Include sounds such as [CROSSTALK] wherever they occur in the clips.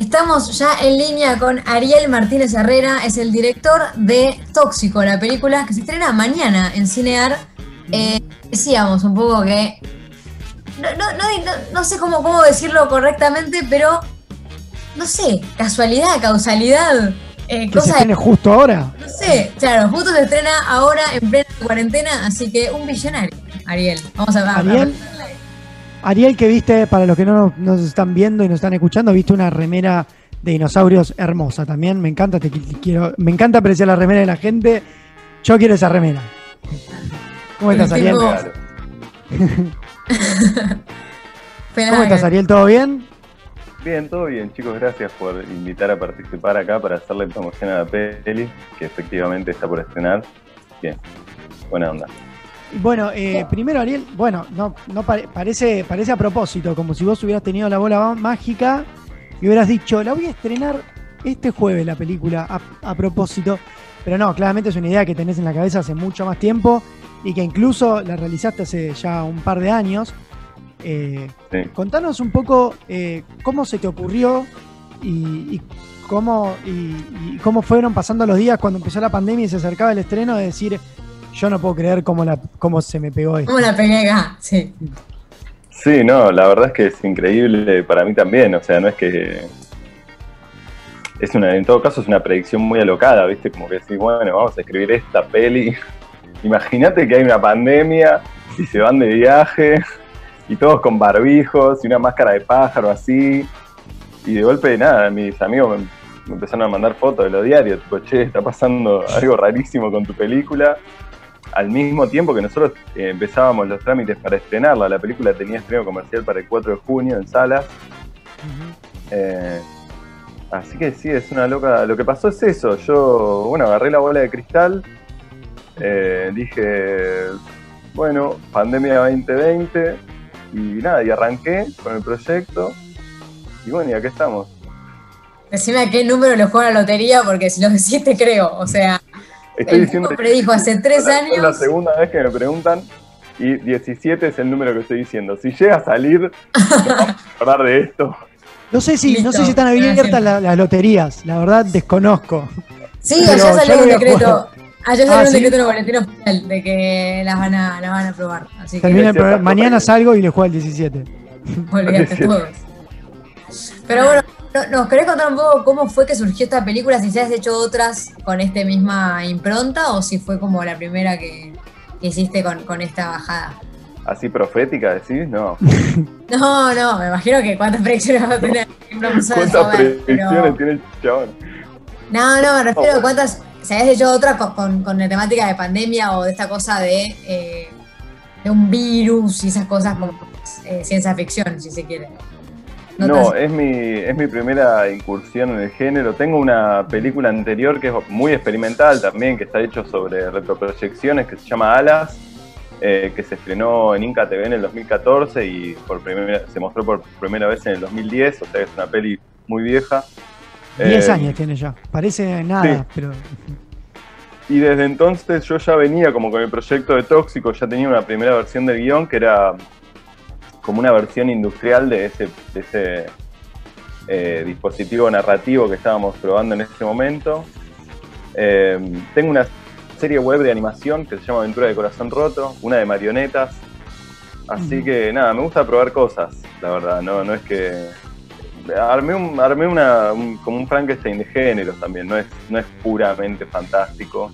Estamos ya en línea con Ariel Martínez Herrera, es el director de Tóxico, la película que se estrena mañana en Cinear. Eh, decíamos un poco que. No, sé cómo, cómo decirlo correctamente, pero. No sé, casualidad, causalidad. Eh, ¿Que se estrene justo ahora? No sé, claro, justo se estrena ahora en plena cuarentena, así que un billonario, Ariel. Vamos a ver. Ariel, Ariel, que viste, para los que no nos están viendo y nos están escuchando, viste una remera de dinosaurios hermosa también. Me encanta, te quiero, me encanta apreciar la remera de la gente. Yo quiero esa remera. [LAUGHS] ¿Cómo estás, Ariel? [LAUGHS] ¿Cómo estás, Ariel? ¿Todo bien? Bien, todo bien, chicos. Gracias por invitar a participar acá para hacerle promoción a la peli, que efectivamente está por estrenar. Bien, buena onda. Bueno, eh, primero Ariel, bueno, no, no parece, parece a propósito, como si vos hubieras tenido la bola mágica y hubieras dicho, la voy a estrenar este jueves la película a, propósito. Pero no, claramente es una idea que tenés en la cabeza hace mucho más tiempo y que incluso la realizaste hace ya un par de años. Eh, contanos un poco eh, cómo se te ocurrió y, cómo, y, cómo fueron pasando los días cuando empezó la pandemia y se acercaba el estreno de decir, yo no puedo creer cómo, la, cómo se me pegó esto. ¿Cómo la pegué Sí. Sí, no, la verdad es que es increíble para mí también. O sea, no es que. Es una, en todo caso, es una predicción muy alocada, ¿viste? Como que decís, bueno, vamos a escribir esta peli. [LAUGHS] Imagínate que hay una pandemia y se van de viaje y todos con barbijos y una máscara de pájaro así. Y de golpe, nada, mis amigos me, empezaron a mandar fotos de los diarios, tipo, che, está pasando algo rarísimo con tu película al mismo tiempo que nosotros eh, empezábamos los trámites para estrenarla. La película tenía estreno comercial para el 4 de junio en salas. Eh, así que sí, es una loca. Lo que pasó es eso. Yo, bueno, agarré la bola de cristal. Eh, dije, bueno, pandemia 2020. Y nada, y arranqué con el proyecto. Y bueno, y aquí estamos. Decime a qué número le juega la lotería, porque si lo decís te creo. O sea, Estoy diciendo. predijo hace tres años. Es la segunda vez que me preguntan y 17 es el número que estoy diciendo. Si llega a salir, vamos a hablar de esto. No sé si, no sé si están abiertas las, loterías, la verdad desconozco. Sí, allá salió un decreto. Allá salió ah, un decreto en el boletín oficial de que las van a, las van a probar. Así que... Mañana salgo y le juego el 17. Olvídate todos. Pero bueno, ¿Nos querés contar un poco cómo fue que surgió esta película? Si se has hecho otras con esta misma impronta o si fue como la primera que, hiciste con, esta bajada. ¿Así profética decís? No. [LAUGHS] no, no, me imagino que cuántas predicciones va a tener. ¿Cuántas predicciones tiene el chabón? No, no, me refiero a cuántas. Si has hecho otras con, la temática de pandemia o de esta cosa de, eh, de un virus y esas cosas como eh, ciencia ficción, si se quiere. No, es, mi, es mi primera incursión en el género. Tengo una película anterior que es muy experimental también, que está hecho sobre retroproyecciones, que se llama Alas, eh, que se estrenó en Inca TV en el 2014 y por primera, se mostró por primera vez en el 2010, o sea que es una peli muy vieja. Diez eh, años tiene ya, parece nada, pero... Y desde entonces yo ya venía como con el proyecto de Tóxico, ya tenía una primera versión del guion que era como una versión industrial de ese, ese eh, dispositivo narrativo que estábamos probando en ese momento. Eh, tengo una serie web de animación que se llama Aventura de Corazón Roto, una de marionetas. Así que nada, me gusta probar cosas, la verdad, no, no es que. Armé, un, armé una, como un Frankenstein de géneros también, no es, no es puramente fantástico.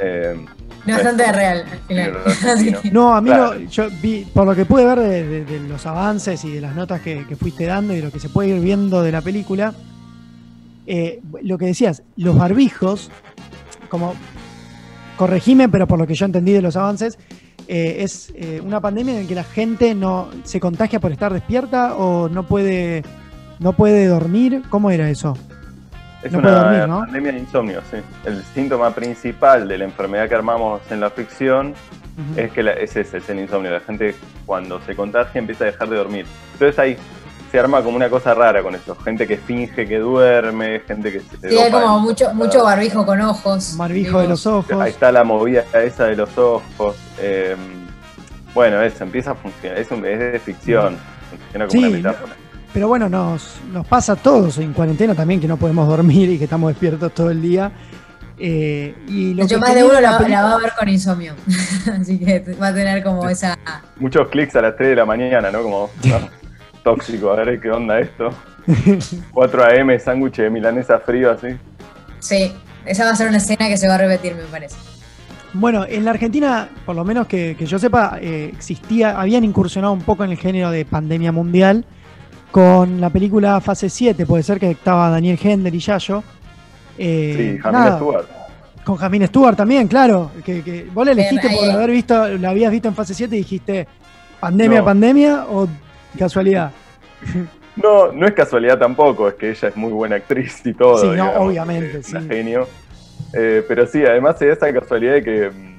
Eh, [LAUGHS] Bastante real, al final. [LAUGHS] No, amigo, yo vi, por lo que pude ver de, los avances y de las notas que, fuiste dando y lo que se puede ir viendo de la película, eh, lo que decías, los barbijos, como corregime, pero por lo que yo entendí de los avances, eh, es eh, una pandemia en la que la gente no se contagia por estar despierta o no puede, no puede dormir. ¿Cómo era eso? Es una pandemia de insomnio, sí. El síntoma principal de la enfermedad que armamos en la ficción es que es ese, es el insomnio. La gente cuando se contagia empieza a dejar de dormir. Entonces ahí se arma como una cosa rara con eso. Gente que finge que duerme, gente que se... Sí, hay como mucho, mucho barbijo con ojos. Barbijo de los ojos. Ahí está la movida esa de los ojos. Em, bueno, eso empieza a funcionar. Es, es de ficción. Funciona como una metáfora. Pero bueno, nos, nos pasa a todos en cuarentena también que no podemos dormir y que estamos despiertos todo el día. Eh, y lo más de uno la, va a ver con insomnio. [LAUGHS] Así que va a tener como esa. Muchos clics a las 3 de la mañana, ¿no? Como [LAUGHS] tóxico, a ver qué onda esto. [LAUGHS] 4 AM, sándwich de milanesa frío así. Sí, esa va a ser una escena que se va a repetir, me parece. Bueno, en la Argentina, por lo menos que, yo sepa, eh, existía, habían incursionado un poco en el género de pandemia mundial con la película Fase 7, puede ser que estaba Daniel Hendler y Yayo. Eh, sí, Jamín Stewart. Con Jamín Stewart también, claro. Que, vos le elegiste por haber visto, la habías visto en Fase 7 y dijiste, pandemia, pandemia o casualidad. [LAUGHS] No, no es casualidad tampoco, es que ella es muy buena actriz y todo. Sí, no, obviamente, sí. genio. Eh, pero sí, además se da esa casualidad de que mm,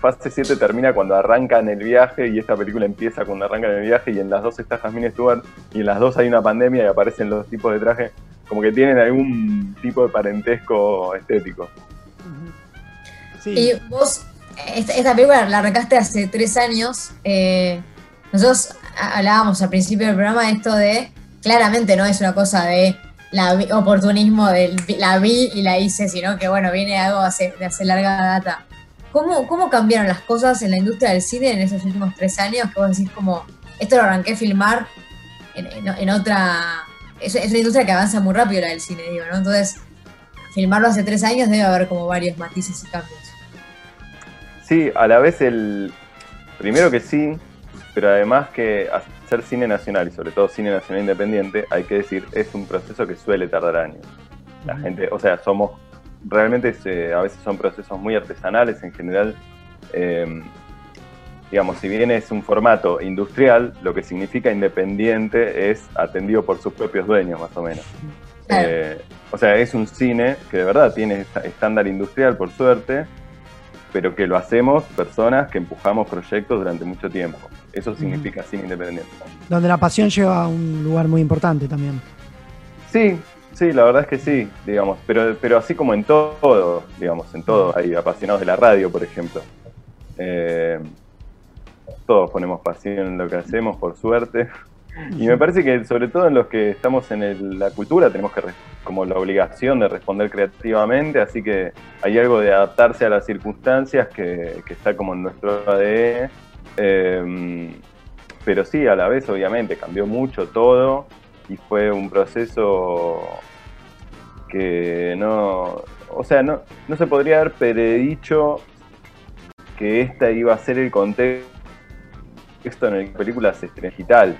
fase 7 termina cuando arrancan el viaje y esta película empieza cuando arrancan el viaje y en las dos está Jasmine Stewart y en las dos hay una pandemia y aparecen los tipos de traje, como que tienen algún tipo de parentesco estético. Y vos, esta, película la arrancaste hace tres años. Eh, nosotros hablábamos al principio del programa de esto de, claramente no es una cosa de la oportunismo de la vi y la hice, sino que bueno, viene algo de hace larga data. ¿Cómo, ¿Cómo cambiaron las cosas en la industria del cine en esos últimos tres años? Que vos decís como, esto lo arranqué a filmar en, otra... Es, es, una industria que avanza muy rápido la del cine, digo, ¿no? Entonces, filmarlo hace tres años debe haber como varios matices y cambios. Sí, a la vez el... Primero que sí, pero además que hacer cine nacional y sobre todo cine nacional independiente, hay que decir, es un proceso que suele tardar años. La gente, o sea, somos, realmente a veces son procesos muy artesanales en general. Em, digamos, si bien es un formato industrial, lo que significa independiente es atendido por sus propios dueños, más o menos. Eh, o sea, es un cine que de verdad tiene estándar industrial, por suerte, pero que lo hacemos personas que empujamos proyectos durante mucho tiempo. Eso significa cine independiente. Donde la pasión lleva a un lugar muy importante también. Sí, sí, la verdad es que sí, digamos, pero, pero así como en todo, digamos, en todo, hay apasionados de la radio, por ejemplo. Eh, todos ponemos pasión en lo que hacemos, por suerte. Y me parece que sobre todo en los que estamos en la cultura tenemos que como la obligación de responder creativamente, así que hay algo de adaptarse a las circunstancias que, que está como en nuestro ADN Em, pero sí, a la vez obviamente cambió mucho todo y fue un proceso que no, o sea, no, no se podría haber predicho que esta iba a ser el contexto en el que la película se estrena digital.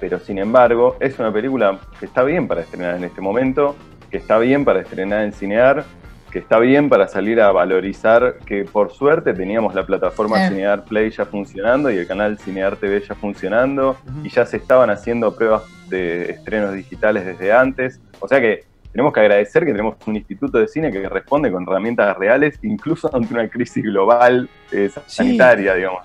Pero sin embargo, es una película que está bien para estrenar en este momento, que está bien para estrenar en Cinear, que está bien para salir a valorizar que por suerte teníamos la plataforma Cinear Play ya funcionando y el canal Cinear TV ya funcionando y ya se estaban haciendo pruebas de estrenos digitales desde antes. O sea que tenemos que agradecer que tenemos un instituto de cine que responde con herramientas reales, incluso [LAUGHS] ante una crisis global eh, sanitaria, digamos.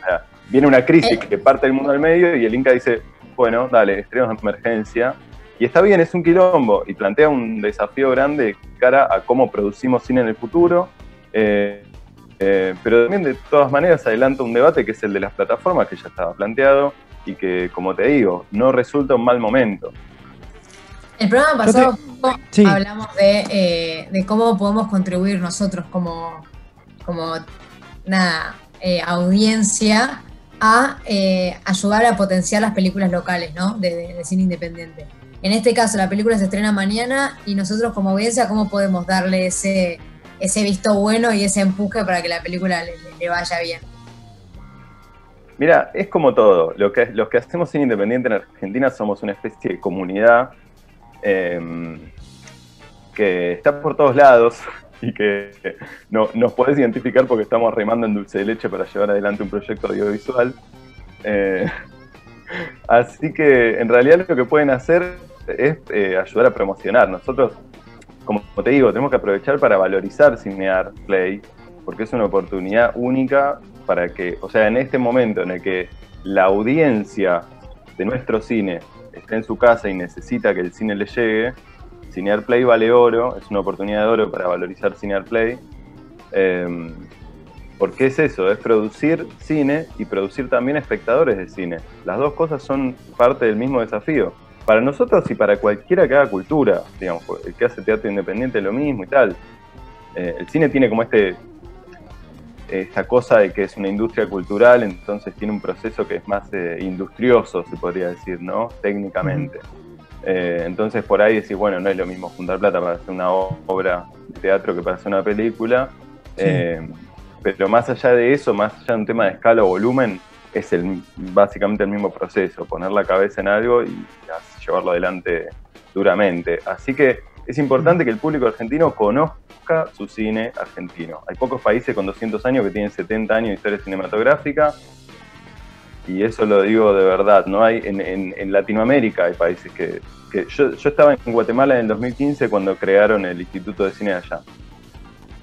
viene una crisis eh. que parte del mundo al medio y el Inca dice, bueno, dale, estrenos de emergencia, y está bien, es un quilombo y plantea un desafío grande cara a cómo producimos cine en el futuro. Eh, eh, pero también de todas maneras adelanta un debate que es el de las plataformas que ya estaba planteado y que, como te digo, no resulta un mal momento. El programa pasado hablamos eh, de, cómo podemos contribuir nosotros como, como una audiencia a ayudar a potenciar las películas locales ¿no? de cine independiente. En este caso, la película se estrena mañana y nosotros como audiencia, ¿cómo podemos darle ese, ese visto bueno y ese empuje para que la película le, vaya bien? Mira, es como todo. Lo que, los que hacemos cine independiente en Argentina somos una especie de comunidad em, que está por todos lados y que no, nos podés identificar porque estamos remando en dulce de leche para llevar adelante un proyecto audiovisual. Eh, [LAUGHS] así que en realidad lo que pueden hacer es eh, ayudar a promocionar. Nosotros, como te digo, tenemos que aprovechar para valorizar Cinear Play, porque es una oportunidad única para que, o sea, en este momento en el que la audiencia de nuestro cine está en su casa y necesita que el cine le llegue, Cinear Play vale oro, es una oportunidad de oro para valorizar Cinear Play. Em, porque es eso, es producir cine y producir también espectadores de cine. Las dos cosas son parte del mismo desafío. Para nosotros y para cualquiera que haga cultura, digamos, el que hace teatro independiente es lo mismo y tal. Eh, el cine tiene como este esta cosa de que es una industria cultural, entonces tiene un proceso que es más eh, industrioso, se podría decir, ¿no? Técnicamente. Eh, entonces por ahí decís, bueno, no es lo mismo juntar plata para hacer una obra de teatro que para hacer una película. pero más allá de eso, más allá de un tema de escala o volumen, es el, básicamente el mismo proceso, poner la cabeza en algo y llevarlo adelante duramente. Así que es importante que el público argentino conozca su cine argentino. Hay pocos países con 200 años que tienen 70 años de historia cinematográfica y eso lo digo de verdad. No hay en, Latinoamérica hay países que, yo, estaba en Guatemala en el 2015 cuando crearon el Instituto de Cine allá.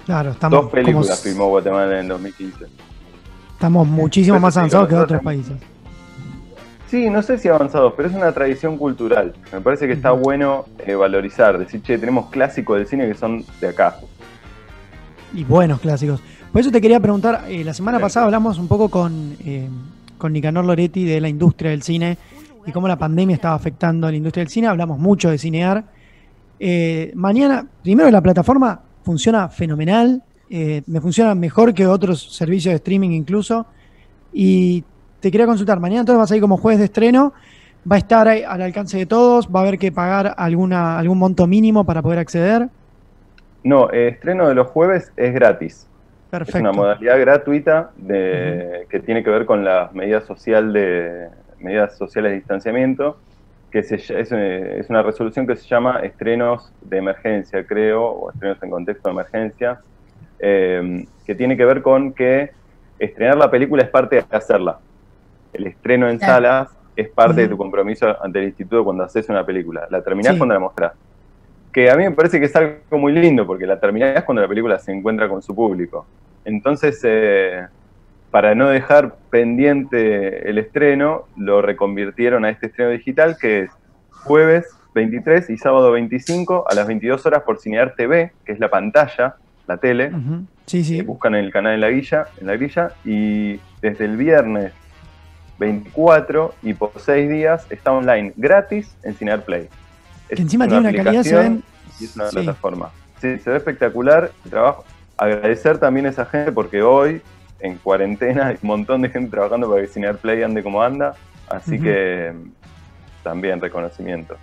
Claro, estamos dos películas filmó Guatemala en el 2015. Estamos [LAUGHS] muchísimo más avanzados que otros países. Sí, no sé si avanzados, pero es una tradición cultural. Me parece que está bueno eh, valorizar, decir, che, tenemos clásicos del cine que son de acá. Y buenos clásicos. Por eso te quería preguntar, eh, la semana pasada hablamos un poco con, eh, con Nicanor Loretti de la industria del cine y cómo la pandemia estaba afectando a la industria del cine. Hablamos mucho de cinear. mañana, primero la plataforma funciona fenomenal, me funciona mejor que otros servicios de streaming incluso. Y te quería consultar, mañana entonces vas a ir como jueves de estreno, va a estar al alcance de todos, va a haber que pagar alguna, algún monto mínimo para poder acceder. No, el estreno de los jueves es gratis. Perfecto. Es una modalidad gratuita de, que tiene que ver con las medidas, social de, medidas sociales de distanciamiento, que es, una resolución que se llama estrenos de emergencia, creo, o estrenos en contexto de emergencia, eh, que tiene que ver con que estrenar la película es parte de hacerla el estreno en salas es parte de tu compromiso ante el instituto cuando haces una película. La terminás cuando la mostrás. Que a mí me parece que es algo muy lindo, porque la terminás cuando la película se encuentra con su público. Entonces, eh, para no dejar pendiente el estreno, lo reconvirtieron a este estreno digital que es jueves 23 y sábado 25 a las 22 horas por Cinear TV, que es la pantalla, la tele. Sí, sí. buscan en el canal en la guilla, en la grilla, y desde el viernes 24 y por 6 días está online gratis en Cinear Play. que encima tiene una calidad, se ven... Y es una plataforma. Sí, se ve espectacular el trabajo. Agradecer también a esa gente porque hoy, en cuarentena, hay un montón de gente trabajando para que Cinear Play ande como anda. Así que también reconocimiento.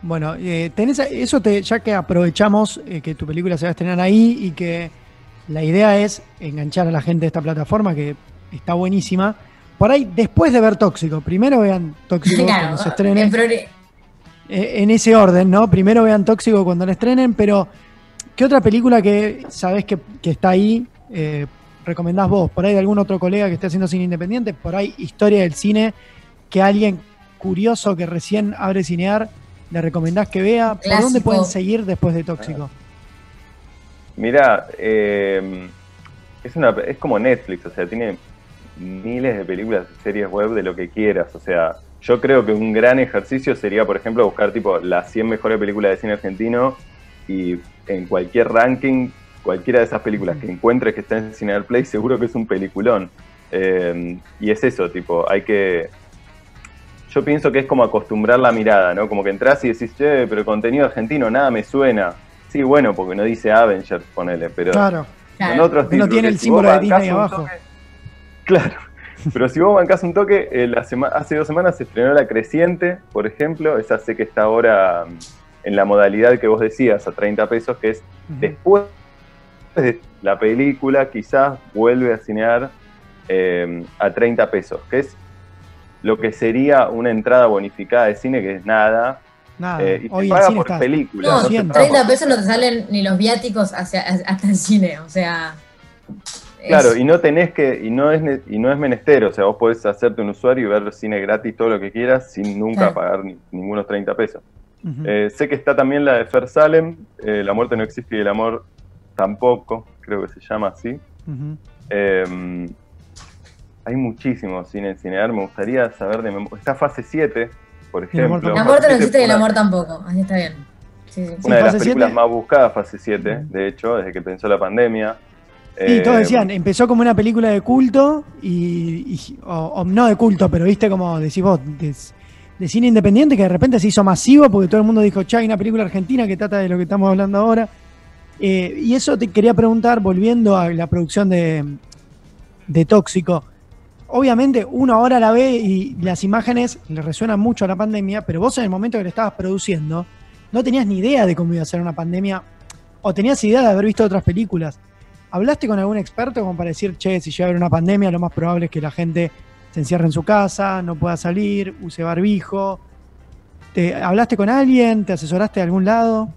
Bueno, eh, tenés eso te, ya que aprovechamos eh, que tu película se va a estrenar ahí y que la idea es enganchar a la gente de esta plataforma que está buenísima por ahí, después de ver Tóxico, primero vean Tóxico cuando se estrene. Eh, en ese orden, ¿no? Primero vean Tóxico cuando la estrenen, pero ¿qué otra película que sabés que, está ahí eh, recomendás vos? Por ahí de algún otro colega que esté haciendo cine independiente, por ahí historia del cine que alguien curioso que recién abre cinear le recomendás que vea. ¿Por dónde pueden seguir después de Tóxico? Mira, eh, es, una, es como Netflix, o sea, tiene miles de películas y series web de lo que quieras. O sea, yo creo que un gran ejercicio sería, por ejemplo, buscar tipo las 100 mejores películas de cine argentino y en cualquier ranking, cualquiera de esas películas que encuentres que está en Cine Play, seguro que es un peliculón. Eh, y es eso, tipo, hay que... Yo pienso que es como acostumbrar la mirada, ¿no? Como que entras y decís, che, pero contenido argentino, nada me suena. Sí, bueno, porque no dice Avengers, ponele, pero... Claro. En otros no tiene el símbolo de Disney abajo. Claro. Pero si vos bancás un toque, eh, hace dos semanas se estrenó La Creciente, por ejemplo. Esa sé que está ahora mm, en la modalidad que vos decías, a 30 pesos, que es después de la película, quizás vuelve a cinear em, a 30 pesos, que es lo que sería una entrada bonificada de cine, que es nada. Nada. Eh, y te paga por película. No, 30 pesos no te salen ni los viáticos hacia, hasta el cine, o sea. Claro, y no tenés que, y no es y no es menester, o sea, vos podés hacerte un usuario y ver cine gratis todo lo que quieras sin nunca pagar ningunos 30 pesos. Eh, sé que está también la de Fer Salem, eh, La muerte no existe y el amor tampoco, creo que se llama así. Em, hay muchísimos cine en cinear, me gustaría saber de Está fase 7, por ejemplo. La muerte no existe y el amor tampoco, así está bien. Una de las películas más buscadas, fase 7, de hecho, desde que pensó la pandemia. Sí, todos eh, decían, empezó como una película de culto, y, o, no de culto, pero viste como decís vos, de cine independiente que de repente se hizo masivo porque todo el mundo dijo, che, hay una película argentina que trata de lo que estamos hablando ahora. Eh, y eso te quería preguntar, volviendo a la producción de, de Tóxico. Obviamente uno ahora la ve y las imágenes le resuenan mucho a la pandemia, pero vos en el momento que le estabas produciendo no tenías ni idea de cómo iba a ser una pandemia o tenías idea de haber visto otras películas. ¿Hablaste con algún experto como para decir, che, si llega a haber una pandemia, lo más probable es que la gente se encierre en su casa, no pueda salir, use barbijo? ¿Te, ¿Hablaste con alguien? ¿Te asesoraste de algún lado?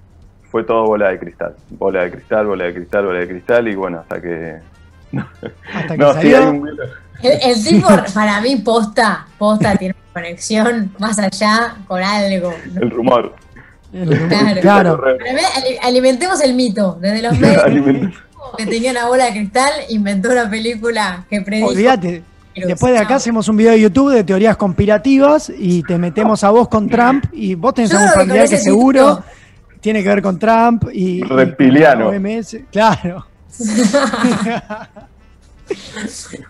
Fue todo bola de cristal. Bola de cristal, bola de cristal, bola de cristal y bueno, hasta que... [LAUGHS] Hasta que no, sí, salió. hay un... El, el [LAUGHS] tipo, para mí, posta, posta tiene una conexión más allá con algo. el rumor. Claro. Claro. Para mí, ali- alimentemos el mito. Desde los [LAUGHS] medios. Que tenía una bola de cristal, inventó una película que predijo. Olvídate. Después de acá hacemos un video de YouTube de teorías conspirativas y te metemos a vos con Trump y vos tenés algún familiar que seguro título- tiene que ver con Trump y... Reptiliano. OMS. Claro. [LAUGHS]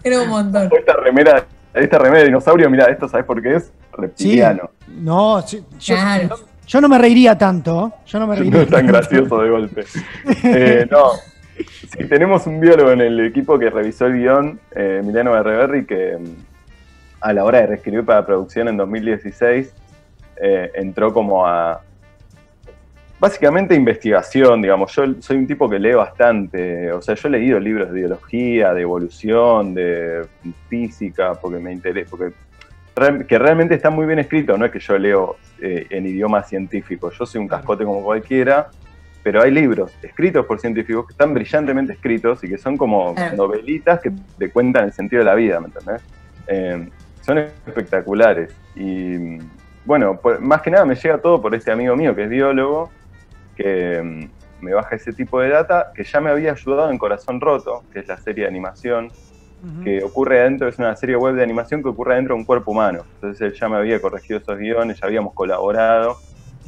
Era un montón. Esta remera, esta remera de dinosaurio, mira, esto sabes por qué es reptiliano. No, sí, yo, Claro. no, yo no me reiría tanto. Yo no me No reiría es tan tanto. gracioso de golpe. Eh, no. [LAUGHS] Sí, tenemos un biólogo en el equipo que revisó el guion, eh, Emiliano Berreberri, que mm, a la hora de reescribir para producción en 2016 eh, entró como a. Básicamente investigación, digamos. Yo soy un tipo que lee bastante. O sea, yo he leído libros de biología, de evolución, de física, porque me interesa. Porque que realmente está muy bien escrito, no es que yo leo eh, en idioma científico, yo soy un cascote como cualquiera, pero hay libros escritos por científicos que están brillantemente escritos y que son como Claro. novelitas que te cuentan el sentido de la vida, ¿me entendés? Eh, son espectaculares y bueno, por- más que nada me llega todo por este amigo mío que es biólogo, que mm, me baja ese tipo de data, que ya me había ayudado en Corazón Roto, que es la serie de animación, que ocurre adentro, es una serie web de animación que ocurre dentro de un cuerpo humano. Entonces él ya me había corregido esos guiones, ya habíamos colaborado,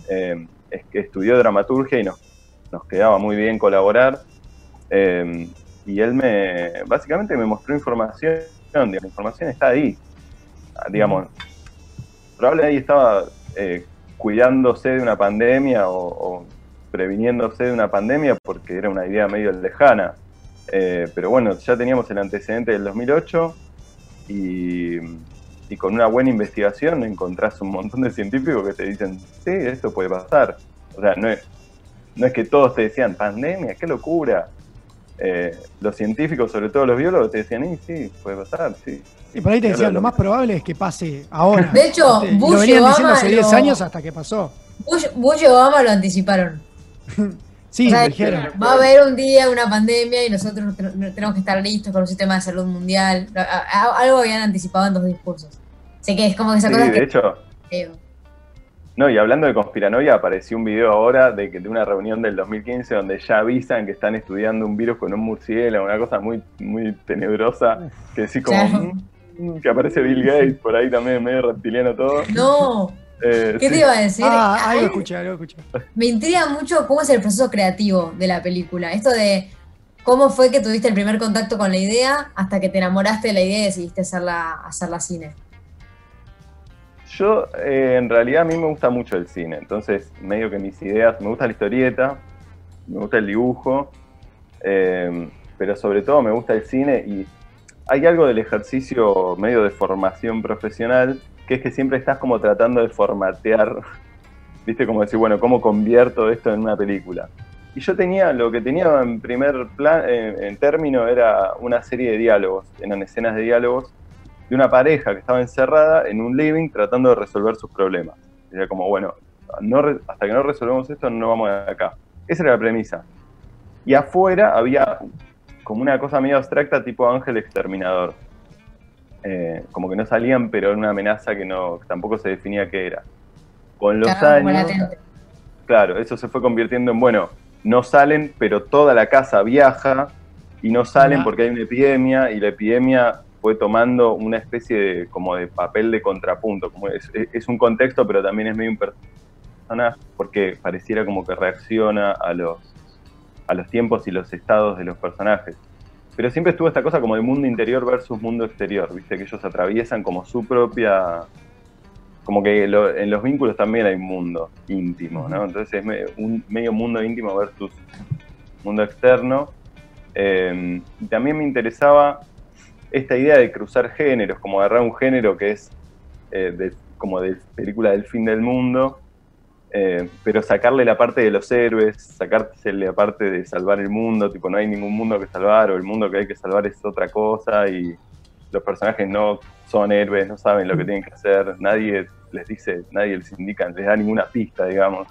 eh, estudió dramaturgia y nos, nos quedaba muy bien colaborar. Eh, y él me, básicamente me mostró información, digamos, la información está ahí. Ah, Digamos, probablemente ahí estaba eh, cuidándose de una pandemia o, o previniéndose de una pandemia porque era una idea medio lejana. Eh, pero bueno, ya teníamos el antecedente del 2008 y, y con una buena investigación encontrás un montón de científicos que te dicen, sí, esto puede pasar. O sea, no es, no es que todos te decían, pandemia, qué locura. Eh, los científicos, sobre todo los biólogos, te decían, "Y sí, puede pasar, sí. Y por ahí te decían, lo más probable es que pase ahora. De hecho, ¿Viste? Y Bush lo y venían diciendo Obama hace 10 lo- años hasta que pasó. Bush, Bush y Obama lo anticiparon. [LAUGHS] Sí, O sea, lo dijeron. va a haber un día una pandemia y nosotros te- tenemos que estar listos con un sistema de salud mundial. Algo habían anticipado en dos discursos. Sé que es como que esa Sí, cosa de que. hecho, Eh, No, y hablando de conspiranoia, apareció un video ahora de, que, de una reunión del 2015 donde ya avisan que están estudiando un virus con un murciélago, una cosa muy, muy tenebrosa, que sí como Claro. que aparece Bill Gates por ahí también, medio reptiliano todo. No, Eh, ¿qué sí. te iba a decir? Ah, Ay, algo escuché, algo escuché. Me intriga mucho cómo es el proceso creativo de la película. Esto de cómo fue que tuviste el primer contacto con la idea hasta que te enamoraste de la idea y decidiste hacerla, hacerla cine. Yo, eh, en realidad, a mí me gusta mucho el cine, entonces, medio que mis ideas, me gusta la historieta, me gusta el dibujo, eh, pero sobre todo me gusta el cine y hay algo del ejercicio medio de formación profesional, que es que siempre estás como tratando de formatear, [LAUGHS] viste, como decir, bueno, ¿cómo convierto esto en una película? Y yo tenía, lo que tenía en primer plan, eh, en término, era una serie de diálogos, eran escenas de diálogos de una pareja que estaba encerrada en un living tratando de resolver sus problemas. Era como, bueno, no hasta que no resolvemos esto no vamos de acá. Esa era la premisa. Y afuera había como una cosa medio abstracta tipo ángel exterminador. Eh, como que no salían, pero era una amenaza que no que tampoco se definía qué era. Con los Claro, años, claro, eso se fue convirtiendo en, bueno, no salen, pero toda la casa viaja y no salen porque hay una epidemia y la epidemia fue tomando una especie de, como de papel de contrapunto. Como es, es- un contexto, pero también es medio un personaje porque pareciera como que reacciona a los, a los tiempos y los estados de los personajes. Pero siempre estuvo esta cosa como de mundo interior versus mundo exterior, viste que ellos atraviesan como su propia como que en los vínculos también hay un mundo íntimo, ¿no? Entonces es un medio mundo íntimo versus mundo externo. Eh, y también me interesaba esta idea de cruzar géneros, como agarrar un género que es eh, como de película del fin del mundo, eh, pero sacarle la parte de los héroes, sacársele la parte de salvar el mundo, tipo no hay ningún mundo que salvar o el mundo que hay que salvar es otra cosa y los personajes no son héroes, no saben lo que tienen que hacer, nadie les dice, nadie les indica, les da ninguna pista, digamos.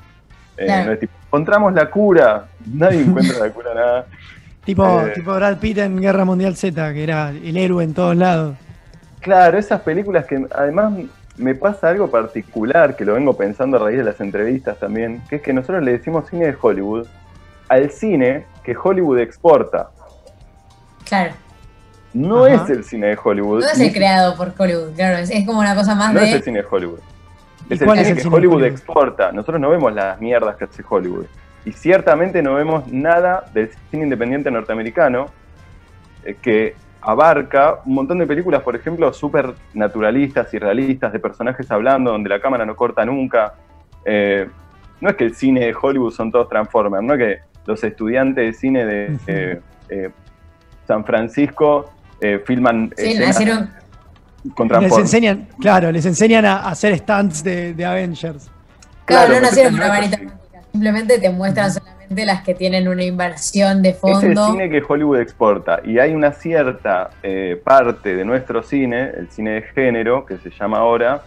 Eh, no es tipo, encontramos la cura, nadie encuentra la cura, nada. Tipo, eh, tipo Brad Pitt en Guerra Mundial Z, que era el héroe en todos lados. Claro, esas películas que además me pasa algo particular, que lo vengo pensando a raíz de las entrevistas también, que es que nosotros le decimos cine de Hollywood al cine que Hollywood exporta. Claro. No es el cine de Hollywood. No es el creado por Hollywood, claro, es, como una cosa más de... No es el cine de Hollywood. Es el cine que Hollywood, exporta. Nosotros no vemos las mierdas que hace Hollywood. Y ciertamente no vemos nada del cine independiente norteamericano eh, que abarca un montón de películas, por ejemplo, súper naturalistas y realistas, de personajes hablando, donde la cámara no corta nunca. Eh, no es que el cine de Hollywood son todos Transformers, no es que los estudiantes de cine de eh, San Francisco filman sí, con Les enseñan, claro, les enseñan a, hacer stunts de, Avengers. Claro, no nacieron una varita simplemente te muestran solamente las que tienen una inversión de fondo. Es el cine que Hollywood exporta y hay una cierta eh, parte de nuestro cine, el cine de género, que se llama ahora,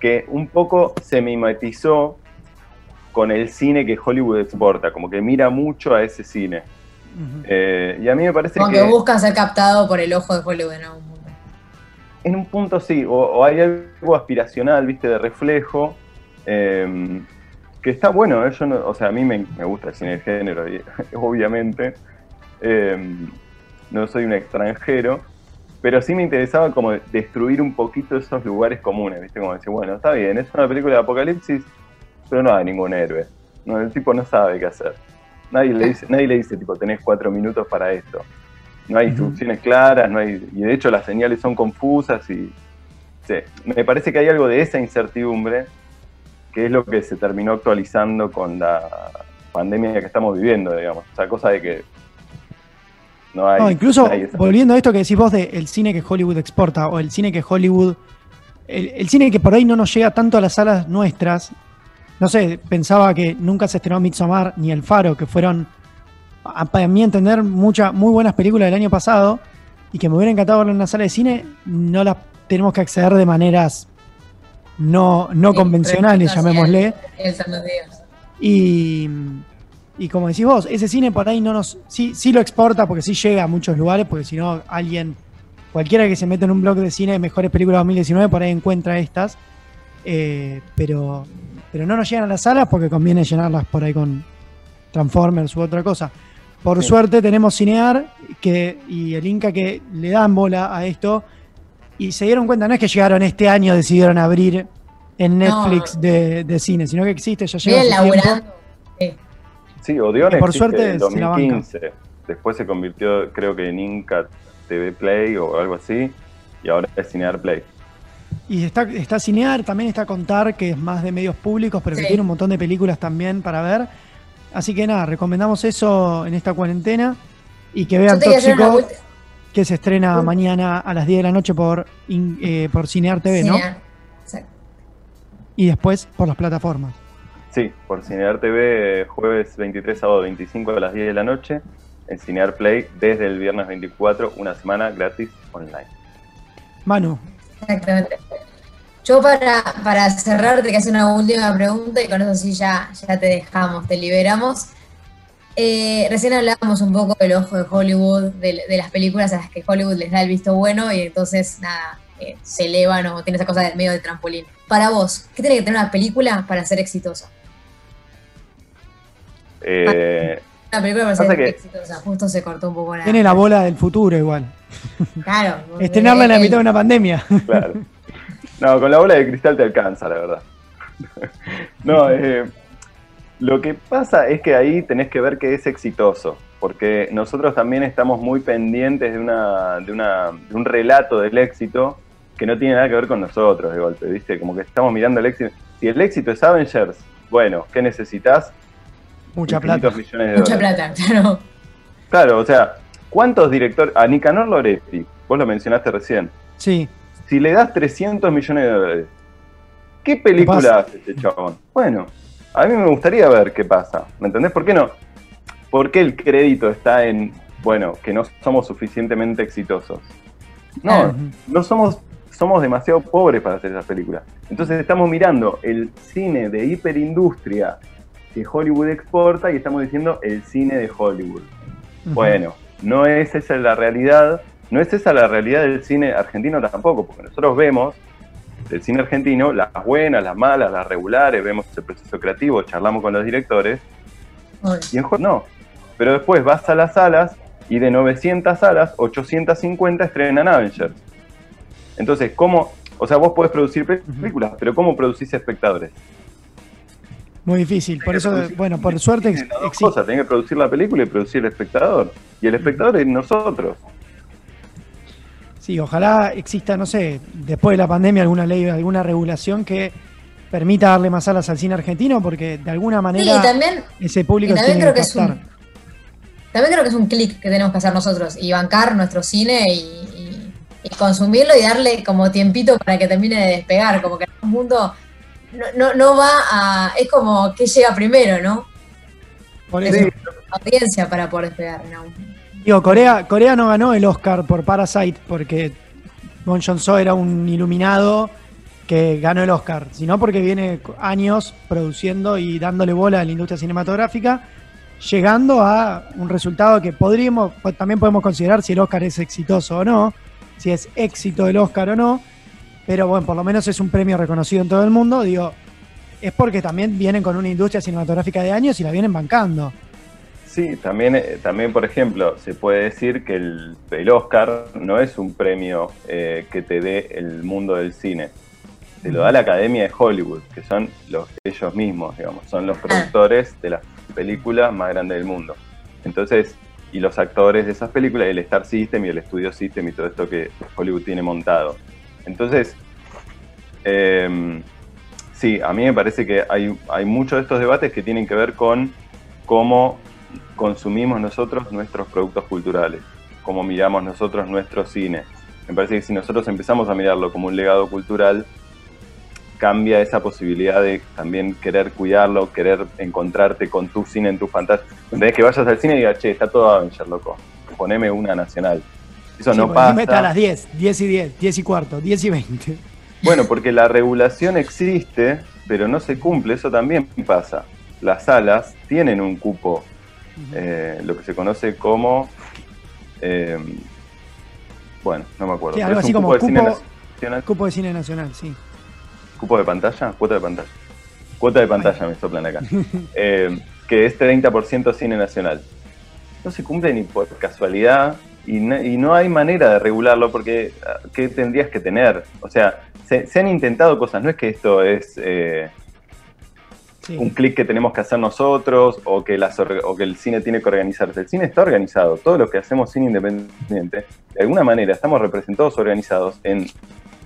que un poco se mimetizó con el cine que Hollywood exporta, como que mira mucho a ese cine. Eh, y a mí me parece como que... busca ser captado por el ojo de Hollywood en algún punto. En un punto sí, o, hay algo aspiracional, viste, de reflejo. Eh, que está bueno, ¿eh? o sea, a mí me, gusta el cine de género, [LAUGHS] obviamente. Em, no soy un extranjero, pero sí me interesaba como destruir un poquito esos lugares comunes, ¿viste? Como decir, bueno, está bien, es una película de apocalipsis, pero no hay ningún héroe. No, el tipo no sabe qué hacer. Nadie le dice, nadie le dice, tipo, tenés cuatro minutos para esto. No hay instrucciones claras, no hay, y de hecho las señales son confusas y sí, me parece que hay algo de esa incertidumbre que es lo que se terminó actualizando con la pandemia que estamos viviendo, digamos. O sea, cosa de que no hay... No, incluso volviendo a esto que decís vos del el cine que Hollywood exporta, o el cine que Hollywood... El, cine que por ahí no nos llega tanto a las salas nuestras, no sé, pensaba que nunca se estrenó Midsommar ni El Faro, que fueron, a, mí entender, muchas muy buenas películas del año pasado, y que me hubiera encantado verlo en una sala de cine, no las tenemos que acceder de maneras no, no convencionales, llamémosle. Y, y como decís vos, ese cine por ahí no nos. Sí, sí lo exporta porque sí llega a muchos lugares, porque si no, alguien, cualquiera que se meta en un blog de cine de mejores películas 2019, por ahí encuentra estas. Eh, pero, pero no nos llegan a las salas porque conviene llenarlas por ahí con Transformers u otra cosa. Por suerte tenemos Cinear que, y el Inca que le dan bola a esto y se dieron cuenta, no es que llegaron este año, decidieron abrir en Netflix de, cine, sino que existe, ya lleva Bien laburando. Sí. sí, Odeon por suerte en 2015. Después se convirtió, creo que en Inca TV Play o algo así, y ahora es Cinear Play. Y está, está Cinear, también está Contar, que es más de medios públicos, pero que tiene un montón de películas también para ver. Así que nada, recomendamos eso en esta cuarentena y que vean Tóxico que se estrena mañana a las 10 de la noche por, eh, por Cinear TV, ¿no? Exacto. Y después por las plataformas. Sí, por Cinear TV, jueves 23, sábado 25 a las 10 de la noche, en Cinear Play desde el viernes 24, una semana gratis online. Manu. Exactamente. Yo para, para cerrar te hacer una última pregunta y con eso sí ya, ya te dejamos, te liberamos. Eh, recién hablábamos un poco del ojo de Hollywood, de, las películas a las que Hollywood les da el visto bueno y entonces, nada, eh, se elevan o tiene esa cosa del medio de trampolín. Para vos, ¿qué tiene que tener una película para ser exitosa? Eh, una película para ser exitosa, justo se cortó un poco la. Tiene la bola del futuro igual. Claro. [LAUGHS] Estrenarla en la mitad de una pandemia. [LAUGHS] Claro. No, con la bola de cristal te alcanza, la verdad. [LAUGHS] No, eh, lo que pasa es que ahí tenés que ver que es exitoso, porque nosotros también estamos muy pendientes de, una, de, una, de un relato del éxito que no tiene nada que ver con nosotros de golpe, ¿viste? Como que estamos mirando el éxito. Si el éxito es Avengers, bueno, ¿qué necesitas? Mucha plata. Mucha plata, claro. Claro, o sea, ¿cuántos directores? A Nicanor Loretti, vos lo mencionaste recién. Sí. Si le das 300 millones de dólares, ¿qué película hace este chabón? Bueno, a mí me gustaría ver qué pasa. ¿Me entendés? ¿Por qué no? ¿Por qué el crédito está en, bueno, que no somos suficientemente exitosos? No, no somos, somos demasiado pobres para hacer esas películas. Entonces estamos mirando el cine de hiperindustria que Hollywood exporta y estamos diciendo el cine de Hollywood. Bueno, no es esa la realidad, no es esa la realidad del cine argentino tampoco, porque nosotros vemos del cine argentino las buenas, las malas, las regulares, vemos el proceso creativo, charlamos con los directores, y en Hollywood no. Pero después vas a las salas y de 900 salas, 850 estrenan Avengers. Entonces, ¿cómo? O sea, vos podés producir películas, pero ¿cómo producís espectadores? Muy difícil, por eso, bueno, por [LAUGHS] suerte existe. Cosas, tenés que producir la película y producir el espectador. Y el espectador es nosotros. Sí, ojalá exista, no sé, después de la pandemia alguna ley, alguna regulación que permita darle más alas al cine argentino, porque de alguna manera ese público también creo que, es un, También creo que es un clic que tenemos que hacer nosotros y bancar nuestro cine y, consumirlo y darle como tiempito para que termine de despegar, como que un mundo no, no, va a. Es como que llega primero, ¿no? Por eso. audiencia para poder despegar. ¿no? Digo, Corea, Corea no ganó el Oscar por Parasite porque Bon Joon-so era un iluminado que ganó el Oscar, sino porque viene años produciendo y dándole bola a la industria cinematográfica, llegando a un resultado que podríamos, pues, también podemos considerar si el Oscar es exitoso o no, si es éxito el Oscar o no, pero bueno, por lo menos es un premio reconocido en todo el mundo, digo, es porque también vienen con una industria cinematográfica de años y la vienen bancando. Sí, también, eh, también por ejemplo, se puede decir que el, Oscar no es un premio eh, que te dé el mundo del cine. Te lo da la Academia de Hollywood, que son los ellos mismos, digamos, son los productores de las películas más grandes del mundo. Entonces, y los actores de esas películas, el Star System y el Studio System y todo esto que Hollywood tiene montado. Entonces, em, sí, a mí me parece que hay, hay muchos de estos debates que tienen que ver con cómo consumimos nosotros nuestros productos culturales, cómo miramos nosotros nuestro cine. Me parece que si nosotros empezamos a mirarlo como un legado cultural, cambia esa posibilidad de también querer cuidarlo, querer encontrarte con tu cine en tu pantalla. Vez que vayas al cine y digas, che, está todo Avenger, loco, poneme una nacional. Eso no pasa. Meta a las 10, 10 y 10, 10 y cuarto, 10 y 20. Bueno, porque la regulación existe, pero no se cumple, eso también pasa. Las salas tienen un cupo, eh, lo que se conoce como. Eh, bueno, no me acuerdo. algo así como cupo, cupo de cine nacional, sí. ¿Cupo de pantalla? Cuota de pantalla. Cuota de pantalla me soplan acá. [LAUGHS] Eh, que es 30% cine nacional. No se cumple ni por casualidad y no, hay manera de regularlo porque ah, ¿qué tendrías que tener? O sea, se, han intentado cosas, no es que esto es un clic que tenemos que hacer nosotros o que, las, o que el cine tiene que organizarse. El cine está organizado, todo lo que hacemos cine independiente, de alguna manera estamos representados organizados en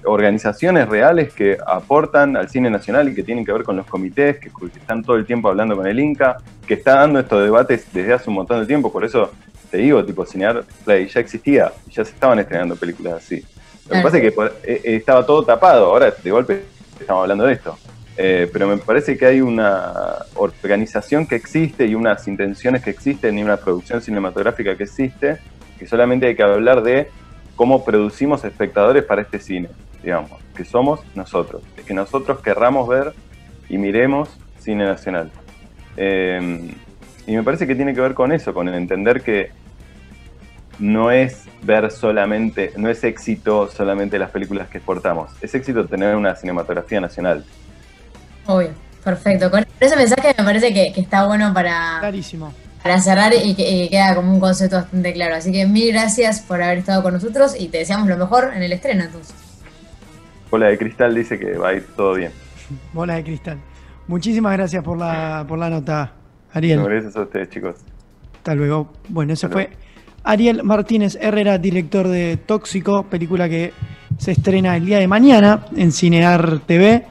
organizaciones reales que aportan al cine nacional y que tienen que ver con los comités, que, están todo el tiempo hablando con el Inca, que está dando estos debates desde hace un montón de tiempo, por eso te digo, tipo, Cinear Play ya existía, ya se estaban estrenando películas así. Lo que pasa es que eh, eh, estaba todo tapado, ahora de golpe estamos hablando de esto. Eh, pero me parece que hay una organización que existe y unas intenciones que existen y una producción cinematográfica que existe, que solamente hay que hablar de cómo producimos espectadores para este cine digamos, que somos nosotros, que nosotros querramos ver y miremos cine nacional. Em, y me parece que tiene que ver con eso, con el entender que no es ver solamente, no es éxito solamente las películas que exportamos, es éxito tener una cinematografía nacional. Obvio, perfecto. Con ese mensaje me parece que, está bueno para, Clarísimo. para cerrar y que queda como un concepto bastante claro. Así que mil gracias por haber estado con nosotros y te deseamos lo mejor en el estreno entonces. Bola de Cristal dice que va a ir todo bien. [LAUGHS] Bola de Cristal. Muchísimas gracias por la, por la nota, Ariel. gracias a ustedes, chicos. Hasta luego. Bueno, eso fue Ariel Martínez Herrera, director de Tóxico, película que se estrena el día de mañana en Cinear TV.